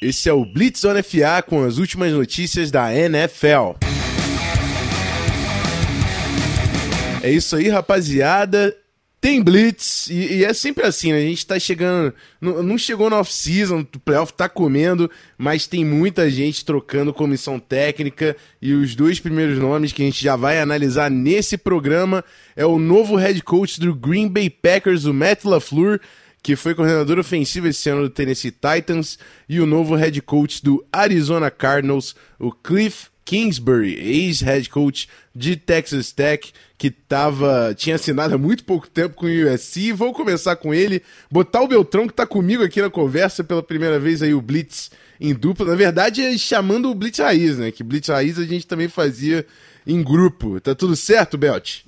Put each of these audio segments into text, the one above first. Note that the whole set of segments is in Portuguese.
Esse é o Blitz on FA com as últimas notícias da NFL. É isso aí, rapaziada. Tem Blitz, e, e, é sempre assim, né? A gente tá chegando. Não, não chegou na off-season, o playoff tá comendo, mas tem muita gente trocando comissão técnica. E os dois primeiros nomes que a gente já vai analisar nesse programa é o novo head coach do Green Bay Packers, o Matt LaFleur, que foi coordenador ofensivo esse ano do Tennessee Titans, e o novo head coach do Arizona Cardinals, o Cliff Kingsbury, ex-head coach de Texas Tech, que tava, tinha assinado há muito pouco tempo com o USC. Vou começar com ele, botar o Beltrão, que está comigo aqui na conversa pela primeira vez aí, o Blitz em dupla. Na verdade, é chamando o Blitz Raiz, né? Que Blitz Raiz a gente também fazia em grupo. Tá tudo certo, Belt?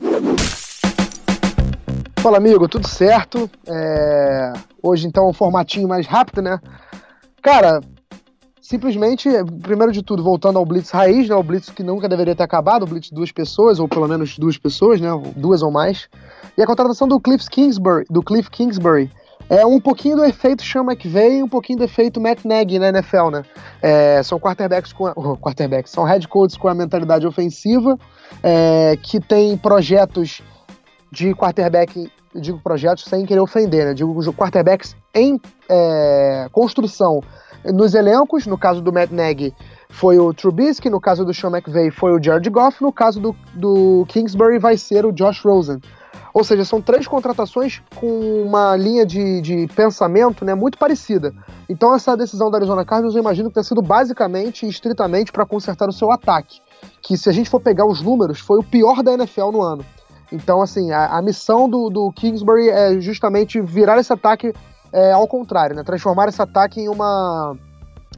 Fala, amigo, tudo certo? É... Hoje, então, um formatinho mais rápido, né? Cara, simplesmente, primeiro de tudo, voltando ao Blitz raiz, né, o Blitz que nunca deveria ter acabado, o Blitz de duas pessoas, ou pelo menos duas pessoas, né, duas ou mais. E a contratação do Cliff Kingsbury, do Cliff Kingsbury é um pouquinho do efeito Sean McVay um pouquinho do efeito Matt Nagy na NFL, né? É, são quarterbacks com a, oh, quarterbacks, são head coaches com a mentalidade ofensiva, é, que tem projetos de quarterback, digo projetos sem querer ofender, né? Digo quarterbacks em é, construção nos elencos, no caso do Matt Nagy foi o Trubisky, no caso do Sean McVay foi o Jared Goff, no caso do, do Kingsbury vai ser o Josh Rosen. Ou seja, são três contratações com uma linha de, de pensamento né, muito parecida. Então, essa decisão da Arizona Cardinals eu imagino que tenha sido basicamente e estritamente para consertar o seu ataque. Que, se a gente for pegar os números, foi o pior da NFL no ano. Então, assim, a, a missão do, do Kingsbury é justamente virar esse ataque é, ao contrário, né? Transformar esse ataque em uma.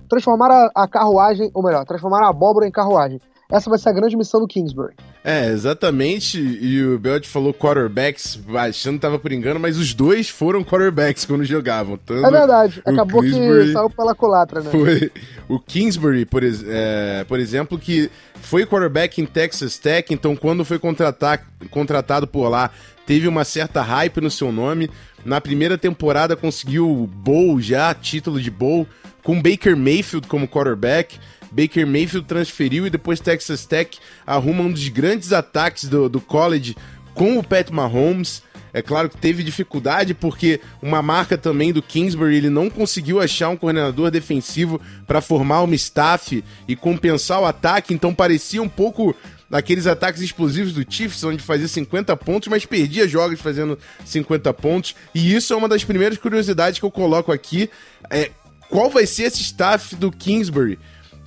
Transformar a, a carruagem, ou melhor, transformar a abóbora em carruagem. Essa vai ser a grande missão do Kingsbury. É, exatamente. E o Belt falou quarterbacks, achando que tava por engano, mas os dois foram quarterbacks quando jogavam. Tanto é verdade. Acabou Kingsbury que saiu pela culatra, né? Foi. O Kingsbury, por, é, por exemplo, que foi quarterback em Texas Tech, então quando foi contratar, contratado por lá, teve uma certa hype no seu nome. Na primeira temporada conseguiu bowl já, título de bowl, com Baker Mayfield como quarterback. Baker Mayfield transferiu e depois Texas Tech arruma um dos grandes ataques do, do college com o Pat Mahomes. É claro que teve dificuldade porque uma marca também do Kingsbury, ele não conseguiu achar um coordenador defensivo para formar uma staff e compensar o ataque, então parecia um pouco daqueles ataques explosivos do Chiefs, onde fazia 50 pontos, mas perdia jogos fazendo 50 pontos. E isso é uma das primeiras curiosidades que eu coloco aqui. É, qual vai ser esse staff do Kingsbury?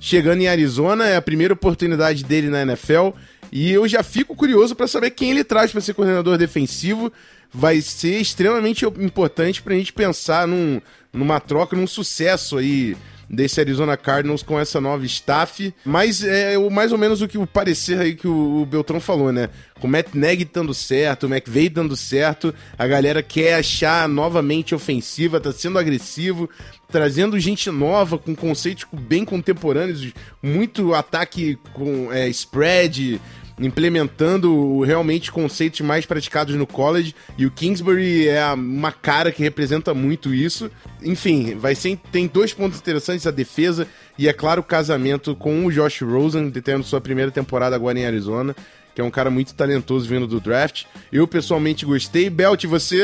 Chegando em Arizona, é a primeira oportunidade dele na NFL. E eu já fico curioso para saber quem ele traz para ser coordenador defensivo. Vai ser extremamente importante para a gente pensar num, numa troca, num sucesso aí desse Arizona Cardinals com essa nova staff. Mas é mais ou menos o que o parecer aí que o, o Beltrão falou, né? Com o Matt Nagy dando certo, o McVay dando certo, a galera quer achar novamente ofensiva, tá sendo agressivo, trazendo gente nova, com conceitos bem contemporâneos, muito ataque com é, spread, implementando realmente conceitos mais praticados no college e o Kingsbury é uma cara que representa muito isso. Enfim, vai ser tem dois pontos interessantes a defesa e é claro o casamento com o Josh Rosen, tendo sua primeira temporada agora em Arizona. Que é um cara muito talentoso vindo do draft. Eu pessoalmente gostei. Belt, você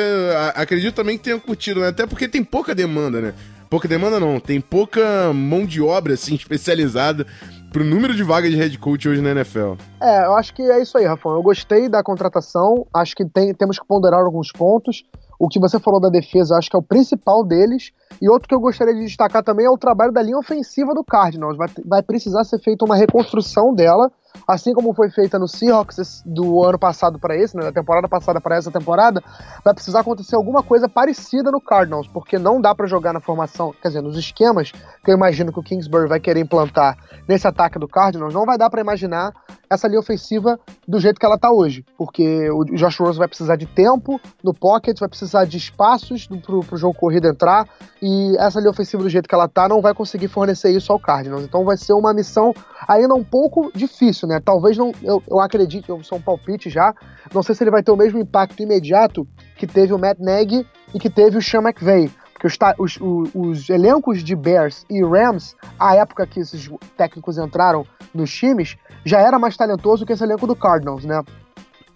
acredito também que tenha curtido, né? Até porque tem pouca demanda, né? Pouca demanda não, tem pouca mão de obra assim especializada pro número de vagas de head coach hoje na NFL. É, eu acho que é isso aí, Rafão. Eu gostei da contratação, acho que tem, temos que ponderar alguns pontos. O que você falou da defesa, acho que é o principal deles. E outro que eu gostaria de destacar também é o trabalho da linha ofensiva do Cardinals. Vai, vai precisar ser feita uma reconstrução dela assim como foi feita no Seahawks do ano passado para esse, né, da temporada passada para essa temporada, vai precisar acontecer alguma coisa parecida no Cardinals, porque não dá para jogar na formação, quer dizer, nos esquemas que eu imagino que o Kingsbury vai querer implantar nesse ataque do Cardinals, não vai dar para imaginar essa linha ofensiva do jeito que ela tá hoje, porque o Josh Rosen vai precisar de tempo no pocket, vai precisar de espaços pro, pro jogo corrido entrar, e essa linha ofensiva do jeito que ela tá não vai conseguir fornecer isso ao Cardinals. Então vai ser uma missão ainda um pouco difícil, né? Talvez não, eu, eu acredito, eu sou um palpite já, não sei se ele vai ter o mesmo impacto imediato que teve o Matt Nagy e que teve o Sean McVay, porque os, os, os, os, elencos de Bears e Rams, a época que esses técnicos entraram nos times, já era mais talentoso que esse elenco do Cardinals, né?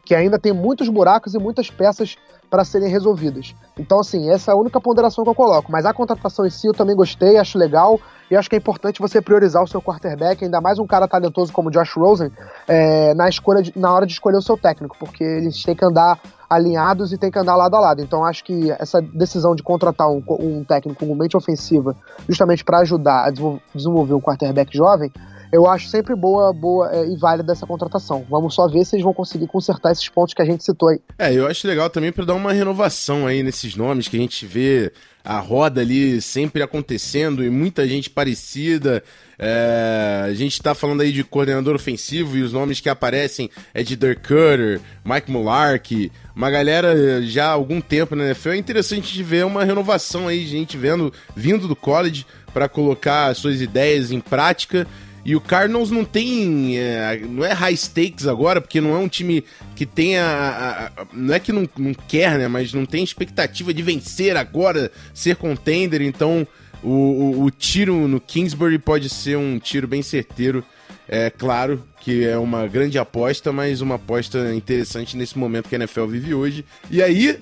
Que ainda tem muitos buracos e muitas peças para serem resolvidas. Então, assim, essa é a única ponderação que eu coloco. Mas a contratação em si eu também gostei, acho legal. E acho que é importante você priorizar o seu quarterback, ainda mais um cara talentoso como o Josh Rosen, é, na, escolha de, na hora de escolher o seu técnico, porque eles têm que andar alinhados e têm que andar lado a lado. Então acho que essa decisão de contratar um, um técnico com mente ofensiva, justamente para ajudar a desenvolver um quarterback jovem, eu acho sempre boa, boa é, e válida essa contratação. Vamos só ver se eles vão conseguir consertar esses pontos que a gente citou aí. É, eu acho legal também para dar uma renovação aí nesses nomes que a gente vê a roda ali sempre acontecendo e muita gente parecida. É, a gente tá falando aí de coordenador ofensivo e os nomes que aparecem é de Dirk Cutter, Mike Mularkey, uma galera já há algum tempo na NFL. É interessante de ver uma renovação aí, gente vendo, vindo do college para colocar suas ideias em prática. E o Cardinals não tem. É, não é high stakes agora, porque não é um time que tenha. A, a, não é que não, não quer, né? Mas não tem expectativa de vencer agora, ser contender. Então o, o, o tiro no Kingsbury pode ser um tiro bem certeiro. É claro que é uma grande aposta, mas uma aposta interessante nesse momento que a NFL vive hoje. E aí,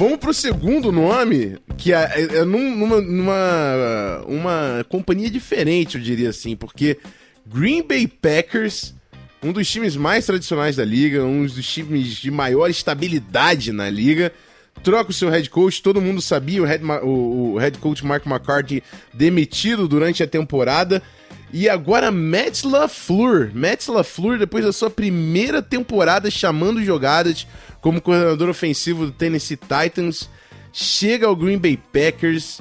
Vamos pro segundo nome, que é, é, é numa, numa uma companhia diferente, eu diria assim, porque Green Bay Packers, um dos times mais tradicionais da liga, um dos times de maior estabilidade na liga, troca o seu head coach, todo mundo sabia, o head, o, o head coach Mark McCarthy demitido durante a temporada. E agora Matt LaFleur. Matt LaFleur, depois da sua primeira temporada chamando jogadas, como coordenador ofensivo do Tennessee Titans, chega ao Green Bay Packers.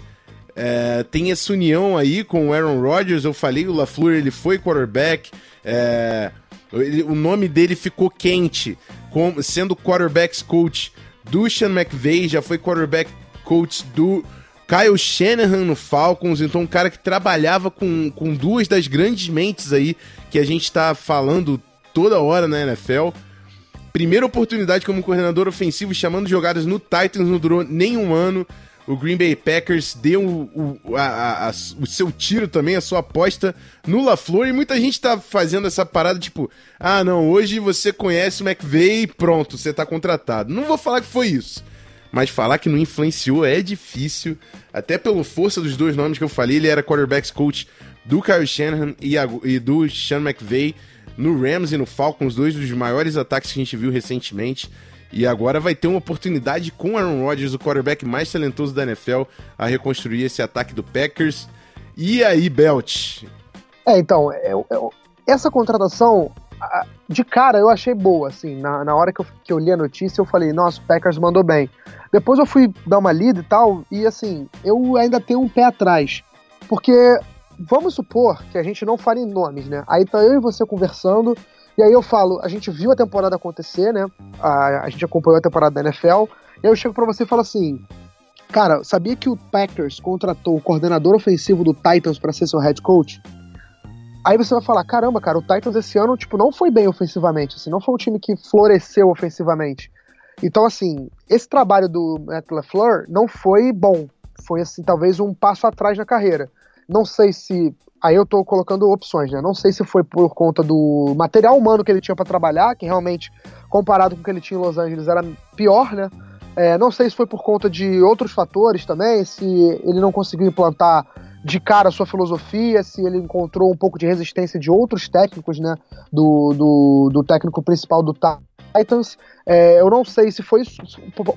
É, tem essa união aí com o Aaron Rodgers. Eu falei, o LaFleur ele foi quarterback. É, ele, o nome dele ficou quente, com, sendo quarterbacks coach do Sean McVay, já foi quarterback coach do Kyle Shanahan no Falcons, então um cara que trabalhava com, com duas das grandes mentes aí que a gente está falando toda hora na NFL. Primeira oportunidade como coordenador ofensivo, chamando jogadas no Titans, não durou nem um ano. O Green Bay Packers deu o, o, a, a, o seu tiro também, a sua aposta no LaFleur. E muita gente tá fazendo essa parada tipo: ah, não, hoje você conhece o McVay e pronto, você tá contratado. Não vou falar que foi isso. Mas falar que não influenciou é difícil. Até pela força dos dois nomes que eu falei, ele era quarterbacks coach do Kyle Shanahan e, a, e do Sean McVay no Rams e no Falcons, dois dos maiores ataques que a gente viu recentemente. E agora vai ter uma oportunidade com Aaron Rodgers, o quarterback mais talentoso da NFL, a reconstruir esse ataque do Packers. E aí, Belt? É, então, eu, eu, essa contratação, de cara, eu achei boa, assim. Na, na hora que eu, que eu li a notícia, eu falei, nossa, o Packers mandou bem. Depois eu fui dar uma lida e tal, e assim, eu ainda tenho um pé atrás. Porque vamos supor que a gente não fale em nomes, né? Aí tá eu e você conversando, e aí eu falo, a gente viu a temporada acontecer, né? A, a gente acompanhou a temporada da NFL, e aí eu chego para você e falo assim: Cara, sabia que o Packers contratou o coordenador ofensivo do Titans para ser seu head coach? Aí você vai falar, caramba, cara, o Titans esse ano, tipo, não foi bem ofensivamente, assim, não foi um time que floresceu ofensivamente. Então, assim, esse trabalho do Matt LaFleur não foi bom. Foi, assim, talvez um passo atrás na carreira. Não sei se. Aí eu tô colocando opções, né? Não sei se foi por conta do material humano que ele tinha para trabalhar, que realmente, comparado com o que ele tinha em Los Angeles, era pior, né? É, não sei se foi por conta de outros fatores também, se ele não conseguiu implantar de cara a sua filosofia, se ele encontrou um pouco de resistência de outros técnicos, né? Do, do, do técnico principal do Titans. É, eu não sei se foi.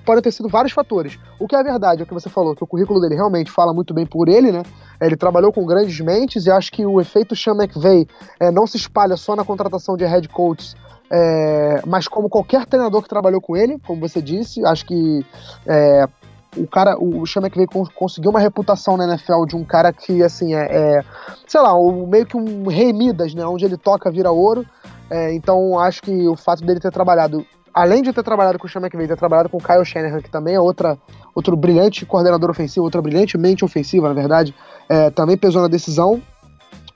Podem ter sido vários fatores. O que é verdade é o que você falou, que o currículo dele realmente fala muito bem por ele, né? Ele trabalhou com grandes mentes e acho que o efeito Sean McVay é, não se espalha só na contratação de head coaches. É, mas como qualquer treinador que trabalhou com ele, como você disse, acho que é, o cara, o Sean conseguiu uma reputação na NFL de um cara que, assim, é, é sei lá, um, meio que um rei Midas, né, onde ele toca vira ouro, é, então acho que o fato dele ter trabalhado, além de ter trabalhado com o Sean McVay, ter trabalhado com o Kyle Shanahan, que também é outra, outro brilhante coordenador ofensivo, outra brilhante mente ofensiva, na verdade, é, também pesou na decisão.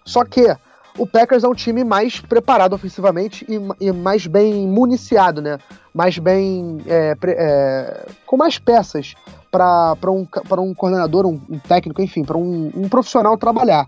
Só que o Packers é um time mais preparado ofensivamente e, e mais bem municiado, né? Mais bem. É, é, com mais peças para um, um coordenador, um, um técnico, enfim, para um, um profissional trabalhar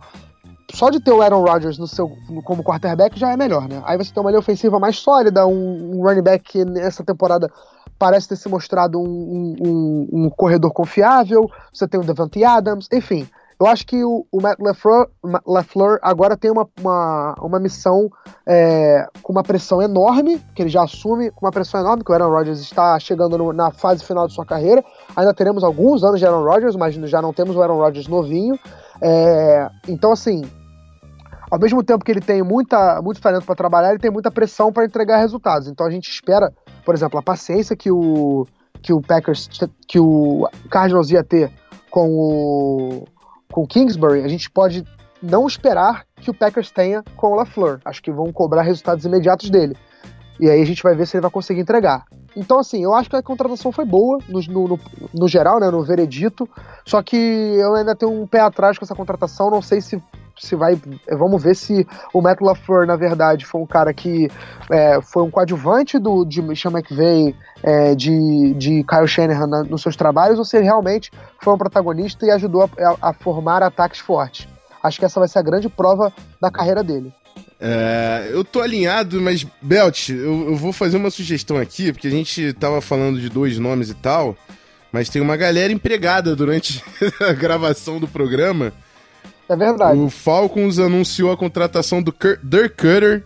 só de ter o Aaron Rodgers no seu, como quarterback já é melhor, né? Aí você tem uma linha ofensiva mais sólida, um, um running back que nessa temporada parece ter se mostrado um, um, um corredor confiável, você tem o Devante Adams, enfim. Eu acho que o, o Matt LaFleur, LaFleur agora tem uma, uma, uma missão é, com uma pressão enorme, que ele já assume com uma pressão enorme, que o Aaron Rodgers está chegando no, na fase final de sua carreira. Ainda teremos alguns anos de Aaron Rodgers, mas já não temos o Aaron Rodgers novinho. É, então, assim, ao mesmo tempo que ele tem muita, muito talento para trabalhar, ele tem muita pressão para entregar resultados. Então a gente espera, por exemplo, a paciência que o que o Packers, que o Cardinals ia ter com o com Kingsbury, a gente pode não esperar que o Packers tenha com o LaFleur. Acho que vão cobrar resultados imediatos dele. E aí a gente vai ver se ele vai conseguir entregar. Então, assim, eu acho que a contratação foi boa, no, no, no, geral, né, no veredito. Só que eu ainda tenho um pé atrás com essa contratação. Não sei se se vai. Vamos ver se o Matt LaFleur, na verdade, foi um cara que é, foi um coadjuvante do, de Sean McVay, é, de, de Kyle Shanahan na, nos seus trabalhos, ou se ele realmente foi um protagonista e ajudou a, a, formar ataques fortes. Acho que essa vai ser a grande prova da carreira dele. É, eu tô alinhado, mas, Belt, eu, eu, vou fazer uma sugestão aqui, porque a gente tava falando de dois nomes e tal, mas tem uma galera empregada durante a gravação do programa é verdade. O Falcons anunciou a contratação do Dirk Cutter,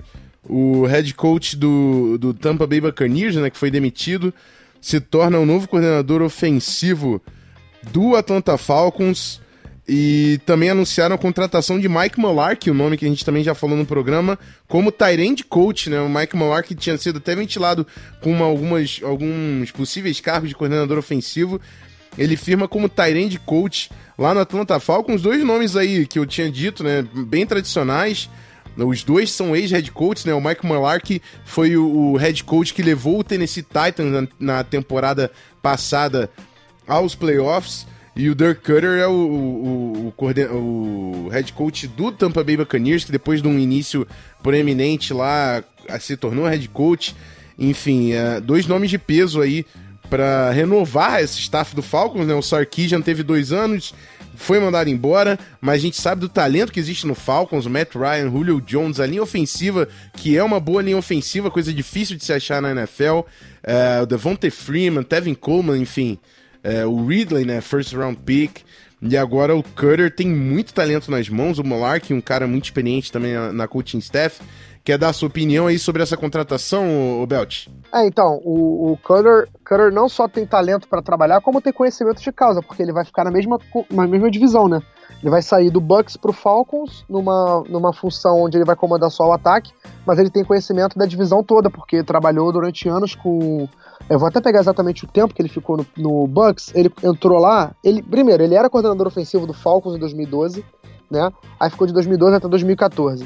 o head coach do, do Tampa Bay Buccaneers, né, que foi demitido, se torna o novo coordenador ofensivo do Atlanta Falcons. E também anunciaram a contratação de Mike Mularkey, o nome que a gente também já falou no programa, como Tyrande Coach, né? O Mike Mularkey tinha sido até ventilado com uma, algumas, alguns possíveis cargos de coordenador ofensivo. Ele firma como Tyrande Coach lá no Atlanta Falcons. Dois nomes aí que eu tinha dito, né? Bem tradicionais. Os dois são ex-head coaches, né? O Mike Mularkey foi o, o, head coach que levou o Tennessee Titans na, na, temporada passada aos playoffs. E o Dirk Cutter é o, o, o, o head coach do Tampa Bay Buccaneers, que depois de um início proeminente lá se tornou head coach. Enfim, é, dois nomes de peso aí para renovar esse staff do Falcons, né? O Sarkisian teve dois anos, foi mandado embora, mas a gente sabe do talento que existe no Falcons, o Matt Ryan, Julio Jones, a linha ofensiva, que é uma boa linha ofensiva, coisa difícil de se achar na NFL, é, o Devontae Freeman, Tevin Coleman, enfim, é, o Ridley, né, first round pick, e agora o Cutter tem muito talento nas mãos, o Molark, um cara muito experiente também na, na coaching staff, Quer dar a sua opinião aí sobre essa contratação, o Belt? É, então, o, o Cutter, Cutter não só tem talento para trabalhar, como tem conhecimento de causa, porque ele vai ficar na mesma, na mesma divisão, né? Ele vai sair do Bucks pro Falcons numa, numa função onde ele vai comandar só o ataque, mas ele tem conhecimento da divisão toda, porque trabalhou durante anos com. Eu vou até pegar exatamente o tempo que ele ficou no, no Bucks. Ele entrou lá. Ele, primeiro, ele era coordenador ofensivo do Falcons em 2012, né? Aí ficou de 2012 até 2014.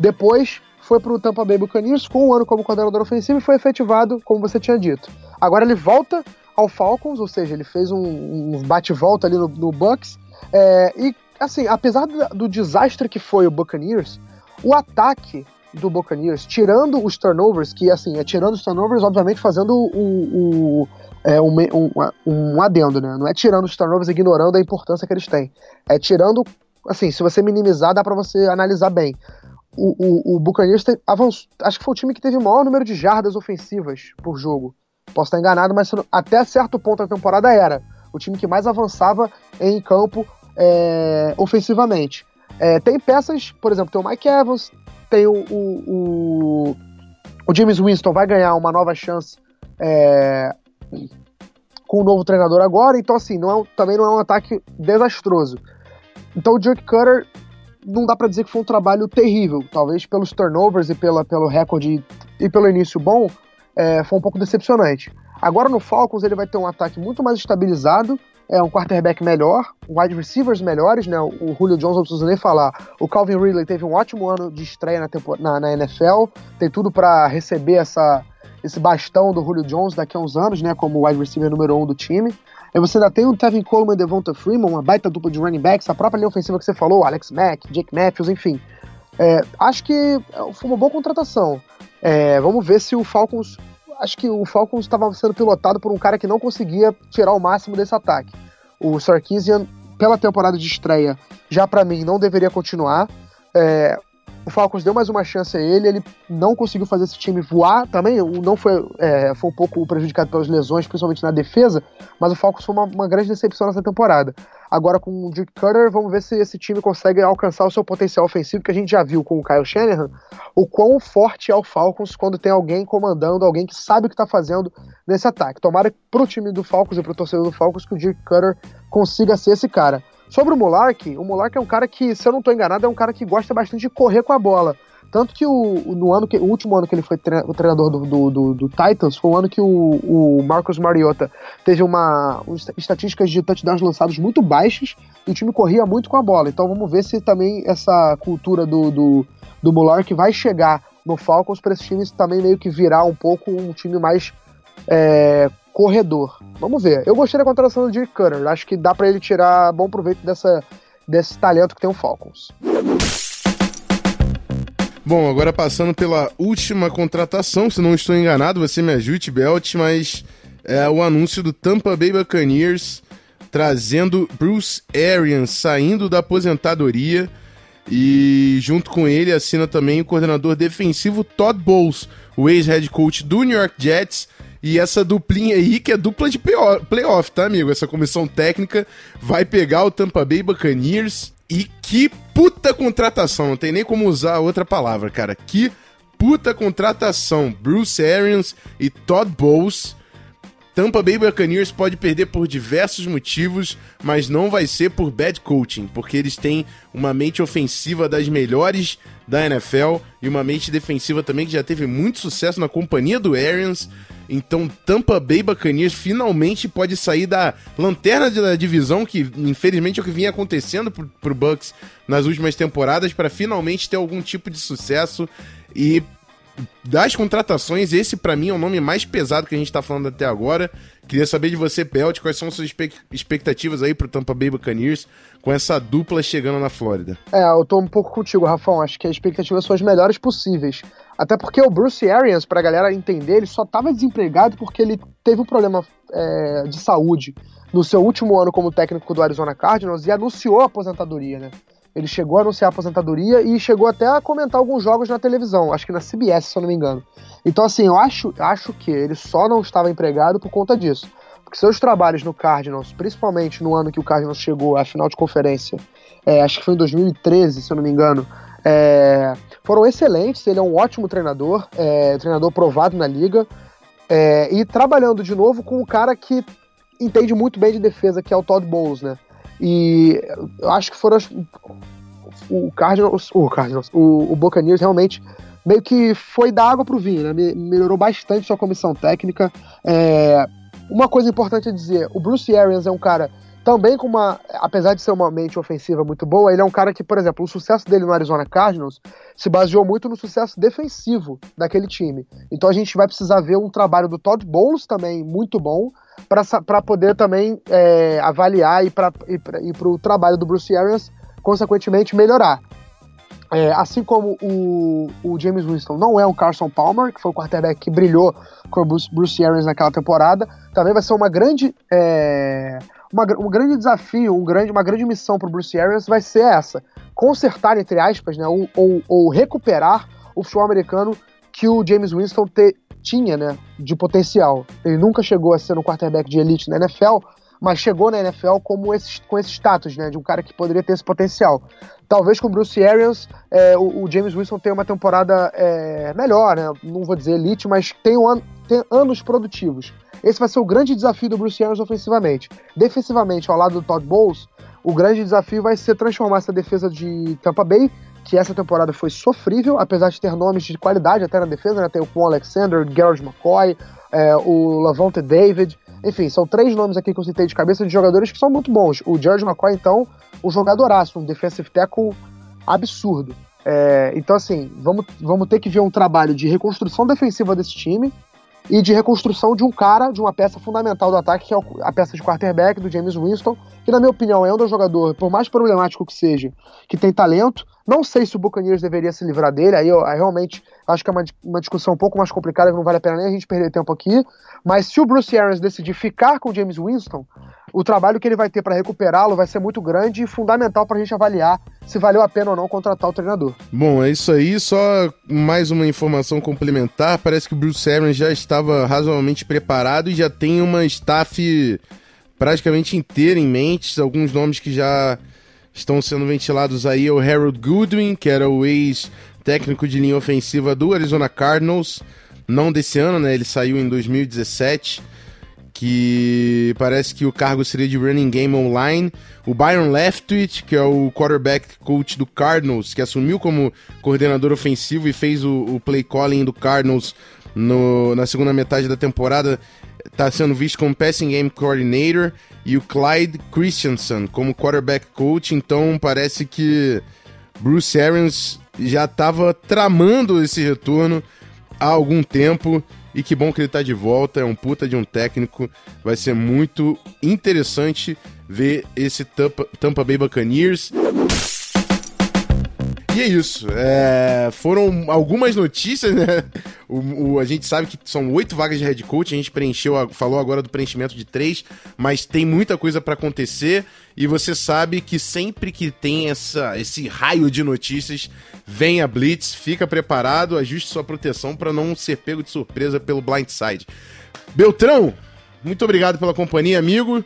Depois foi para o Tampa Bay Buccaneers, com um ano como coordenador ofensivo e foi efetivado, como você tinha dito. Agora ele volta ao Falcons, ou seja, ele fez um, um bate-volta ali no, no Bucks. É, e, assim, apesar do, desastre que foi o Buccaneers, o ataque do Buccaneers, tirando os turnovers, que, assim, é tirando os turnovers, obviamente fazendo o, o é, um, um, um adendo, né? Não é tirando os turnovers ignorando a importância que eles têm. É tirando assim, se você minimizar, dá para você analisar bem o, o, o Buccaneers avançou, acho que foi o time que teve o maior número de jardas ofensivas por jogo. Posso estar enganado, mas até certo ponto da temporada era o time que mais avançava em campo é, ofensivamente. É, tem peças, por exemplo, tem o Mike Evans, tem o, o, o, James Winston vai ganhar uma nova chance é, com o novo treinador agora, então assim, não é, também não é um ataque desastroso. Então o Dirk Cutter não dá para dizer que foi um trabalho terrível. Talvez pelos turnovers e pela, pelo recorde e pelo início bom, é, foi um pouco decepcionante. Agora no Falcons ele vai ter um ataque muito mais estabilizado, é um quarterback melhor, wide receivers melhores, né? O Julio Jones não precisa nem falar. O Calvin Ridley teve um ótimo ano de estreia na, na, na NFL, tem tudo para receber essa, esse bastão do Julio Jones daqui a uns anos, né? Como wide receiver número um do time. Aí você ainda tem o Tevin Coleman e Devonta Freeman, uma baita dupla de running backs, a própria linha ofensiva que você falou, Alex Mack, Jake Matthews, enfim. É, acho que foi uma boa contratação. É, vamos ver se o Falcons. Acho que o Falcons estava sendo pilotado por um cara que não conseguia tirar o máximo desse ataque. O Sarkisian, pela temporada de estreia, já para mim não deveria continuar. É, o Falcons deu mais uma chance a ele, ele não conseguiu fazer esse time voar também, não foi, é, foi um pouco prejudicado pelas lesões, principalmente na defesa, mas o Falcons foi uma, uma grande decepção nessa temporada. Agora com o Dirk Cutter, vamos ver se esse time consegue alcançar o seu potencial ofensivo, que a gente já viu com o Kyle Shanahan, o quão forte é o Falcons quando tem alguém comandando, alguém que sabe o que está fazendo nesse ataque. Tomara pro time do Falcons e pro torcedor do Falcons que o Dirk Cutter consiga ser esse cara. Sobre o Mulark, o Mulark é um cara que, se eu não estou enganado, é um cara que gosta bastante de correr com a bola. Tanto que o, no ano que, o último ano que ele foi o treinador do, do, do, do, Titans foi o ano que o, o Marcus Mariota teve uma, uma estatísticas de touchdowns lançados muito baixas e o time corria muito com a bola. Então vamos ver se também essa cultura do, do, do Mulark vai chegar no Falcons para esse time também meio que virar um pouco um time mais é, corredor. Vamos ver. Eu gostei da contratação do Dirk Cutter. Acho que dá para ele tirar bom proveito dessa, desse talento que tem o Falcons. Bom, agora passando pela última contratação, se não estou enganado, você me ajude, Belt, mas é o anúncio do Tampa Bay Buccaneers trazendo Bruce Arians saindo da aposentadoria e junto com ele assina também o coordenador defensivo Todd Bowles, o ex-head coach do New York Jets, e essa duplinha aí, que é dupla de playoff, tá, amigo? Essa comissão técnica vai pegar o Tampa Bay Buccaneers. E que puta contratação, não tem nem como usar outra palavra, cara. Que puta contratação. Bruce Arians e Todd Bowles. Tampa Bay Buccaneers pode perder por diversos motivos, mas não vai ser por bad coaching, porque eles têm uma mente ofensiva das melhores da NFL e uma mente defensiva também que já teve muito sucesso na companhia do Arians. Então, Tampa Bay Buccaneers finalmente pode sair da lanterna da divisão, que infelizmente é o que vinha acontecendo pro, pro Bucks nas últimas temporadas, para finalmente ter algum tipo de sucesso. E das contratações, esse para mim é o nome mais pesado que a gente tá falando até agora. Queria saber de você, Pelt, quais são suas expectativas aí pro Tampa Bay Buccaneers com essa dupla chegando na Flórida? É, eu tô um pouco contigo, Rafão. Acho que as expectativas são as melhores possíveis. Até porque o Bruce Arians, pra galera entender, ele só tava desempregado porque ele teve um problema é, de saúde no seu último ano como técnico do Arizona Cardinals e anunciou a aposentadoria, né? Ele chegou a anunciar a aposentadoria e chegou até a comentar alguns jogos na televisão, acho que na CBS, se eu não me engano. Então, assim, eu acho, acho que ele só não estava empregado por conta disso. Porque seus trabalhos no Cardinals, principalmente no ano que o Cardinals chegou à final de conferência, é, acho que foi em 2013, se eu não me engano, é, foram excelentes. Ele é um ótimo treinador, é, treinador provado na liga, é, e trabalhando de novo com um cara que entende muito bem de defesa, que é o Todd Bowles, né? E eu acho que foram as, o Cardinals, o Cardinals, o, o Buccaneers realmente meio que foi da água pro vinho, né? Melhorou bastante sua comissão técnica. É, uma coisa importante a dizer, o Bruce Arians é um cara também com uma, apesar de ser uma mente ofensiva muito boa, ele é um cara que, por exemplo, o sucesso dele no Arizona Cardinals se baseou muito no sucesso defensivo daquele time. Então a gente vai precisar ver um trabalho do Todd Bowles também muito bom para poder também é, avaliar e para o trabalho do Bruce Arians, consequentemente, melhorar. É, assim como o, o, James Winston não é um Carson Palmer, que foi o quarterback que brilhou com o Bruce, Bruce Arians naquela temporada, também vai ser uma grande, é, uma, um grande desafio, um grande, uma grande missão para o Bruce Arians vai ser essa: consertar, entre aspas, né, ou, ou, ou recuperar o futebol americano que o James Winston te, tinha, né, de potencial. Ele nunca chegou a ser um quarterback de elite na NFL, mas chegou na NFL como esse, com esse status, né, de um cara que poderia ter esse potencial. Talvez com o Bruce Arians, é, o, o, James Wilson tenha uma temporada é, melhor, né, não vou dizer elite, mas tem, um an tem anos produtivos. Esse vai ser o grande desafio do Bruce Arians ofensivamente. Defensivamente, ao lado do Todd Bowles, o grande desafio vai ser transformar essa defesa de Tampa Bay que essa temporada foi sofrível, apesar de ter nomes de qualidade até na defesa, né? Tem o Paul Alexander, Garrett McCoy, é, o Lavonte David, enfim, são três nomes aqui que eu citei de cabeça de jogadores que são muito bons. O George McCoy, então, um jogadoraço, um defensive tackle absurdo. É, então, assim, vamos, vamos ter que ver um trabalho de reconstrução defensiva desse time e de reconstrução de um cara, de uma peça fundamental do ataque, que é a peça de quarterback do James Winston, que, na minha opinião, é um dos jogadores, por mais problemático que seja, que tem talento, Não sei se o Buccaneers deveria se livrar dele, aí eu aí realmente acho que é uma, uma discussão um pouco mais complicada, que não vale a pena nem a gente perder tempo aqui. Mas se o Bruce Arians decidir ficar com o James Winston, o trabalho que ele vai ter para recuperá-lo vai ser muito grande e fundamental para a gente avaliar se valeu a pena ou não contratar o treinador. Bom, é isso aí. Só mais uma informação complementar. Parece que o Bruce Arians já estava razoavelmente preparado e já tem uma staff praticamente inteira em mente. Alguns nomes que já estão sendo ventilados aí é o Harold Goodwin, que era o ex-técnico de linha ofensiva do Arizona Cardinals, não desse ano, né? Ele saiu em 2017, que parece que o cargo seria de running game online. O Byron Leftwich, que é o quarterback coach do Cardinals, que assumiu como coordenador ofensivo e fez o, o play calling do Cardinals no, na segunda metade da temporada, está sendo visto como passing game coordinator e o Clyde Christensen como quarterback coach. Então parece que Bruce Arians já estava tramando esse retorno há algum tempo. E que bom que ele está de volta, é um puta de um técnico. Vai ser muito interessante ver esse Tampa, Tampa Bay Buccaneers. E é isso. É, foram algumas notícias, né? O, o, a gente sabe que são oito vagas de head coach. A gente preencheu, falou agora do preenchimento de três, mas tem muita coisa para acontecer. E você sabe que sempre que tem essa, esse raio de notícias, vem a Blitz, fica preparado, ajuste sua proteção para não ser pego de surpresa pelo blindside. Beltrão, muito obrigado pela companhia, amigo.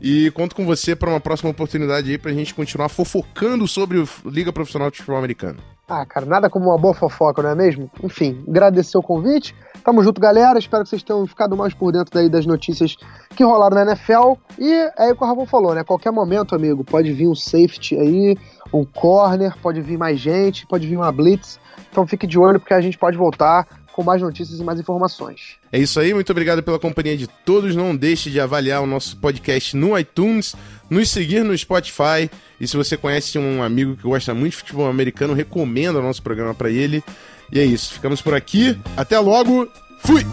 E conto com você para uma próxima oportunidade aí pra gente continuar fofocando sobre Liga Profissional de Futebol Americano. Ah, cara, nada como uma boa fofoca, não é mesmo? Enfim, agradecer o convite. Tamo junto, galera. Espero que vocês tenham ficado mais por dentro daí das notícias que rolaram na NFL. E é o que o Ramon falou, né? Qualquer momento, amigo, pode vir um safety aí, um corner, pode vir mais gente, pode vir uma blitz. Então fique de olho porque a gente pode voltar com mais notícias e mais informações. É isso aí, muito obrigado pela companhia de todos. Não deixe de avaliar o nosso podcast no iTunes, nos seguir no Spotify. E se você conhece um amigo que gosta muito de futebol americano, recomenda o nosso programa para ele. E é isso, ficamos por aqui. Até logo. Fui!